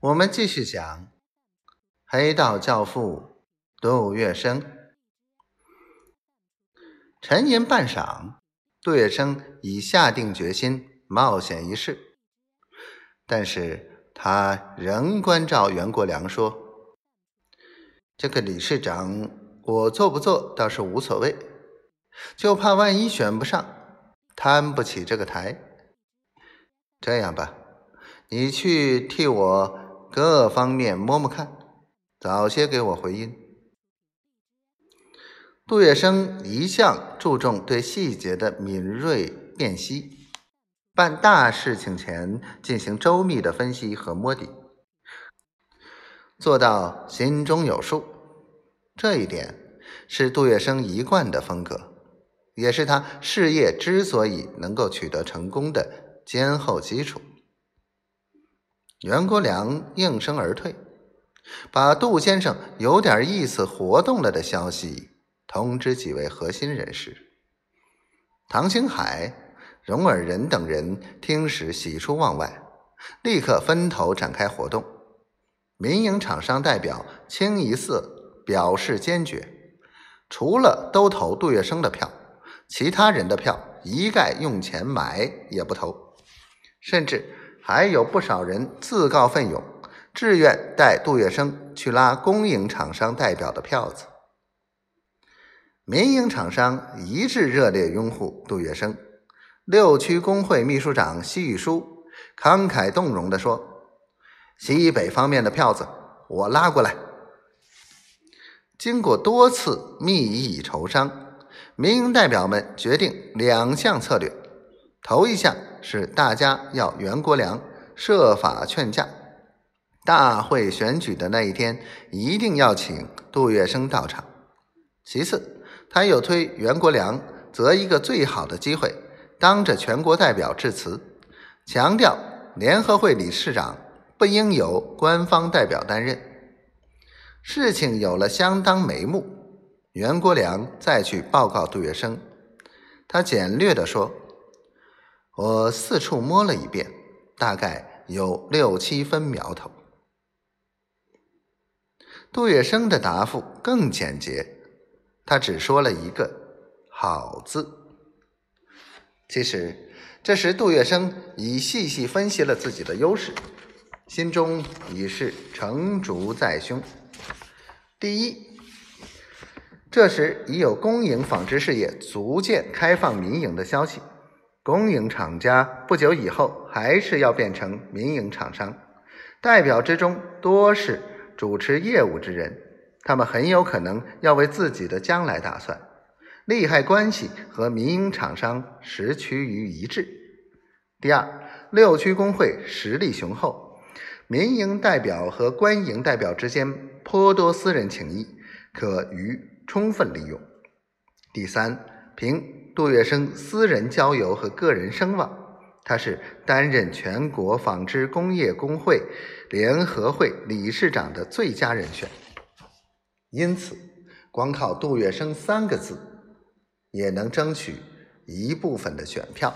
我们继续讲黑道教父杜月笙。沉吟半晌，杜月笙已下定决心冒险一试，但是他仍关照袁国良说：“这个理事长，我做不做倒是无所谓，就怕万一选不上，摊不起这个台。这样吧。”你去替我各方面摸摸看，早些给我回音。杜月笙一向注重对细节的敏锐辨析，办大事情前进行周密的分析和摸底，做到心中有数。这一点是杜月笙一贯的风格，也是他事业之所以能够取得成功的坚厚基础。袁国良应声而退，把杜先生有点意思活动了的消息通知几位核心人士。唐星海、荣尔仁等人听时喜出望外，立刻分头展开活动。民营厂商代表清一色表示坚决，除了都投杜月笙的票，其他人的票一概用钱买也不投，甚至。还有不少人自告奋勇，志愿带杜月笙去拉公营厂商代表的票子。民营厂商一致热烈拥护杜月笙。六区工会秘书长西玉书慷慨动容地说：“西北方面的票子我拉过来。”经过多次密议筹商，民营代表们决定两项策略。头一项是大家要袁国良设法劝架，大会选举的那一天一定要请杜月笙到场。其次，他又推袁国良择一个最好的机会，当着全国代表致辞，强调联合会理事长不应由官方代表担任。事情有了相当眉目，袁国良再去报告杜月笙，他简略地说。我四处摸了一遍，大概有六七分苗头。杜月笙的答复更简洁，他只说了一个“好”字。其实，这时杜月笙已细细分析了自己的优势，心中已是成竹在胸。第一，这时已有公营纺织事业逐渐开放民营的消息。公营厂家不久以后还是要变成民营厂商，代表之中多是主持业务之人，他们很有可能要为自己的将来打算，利害关系和民营厂商实趋于一致。第二，六区工会实力雄厚，民营代表和官营代表之间颇多私人情谊，可予充分利用。第三，凭。杜月笙私人交游和个人声望，他是担任全国纺织工业工会联合会理事长的最佳人选。因此，光靠杜月笙三个字，也能争取一部分的选票。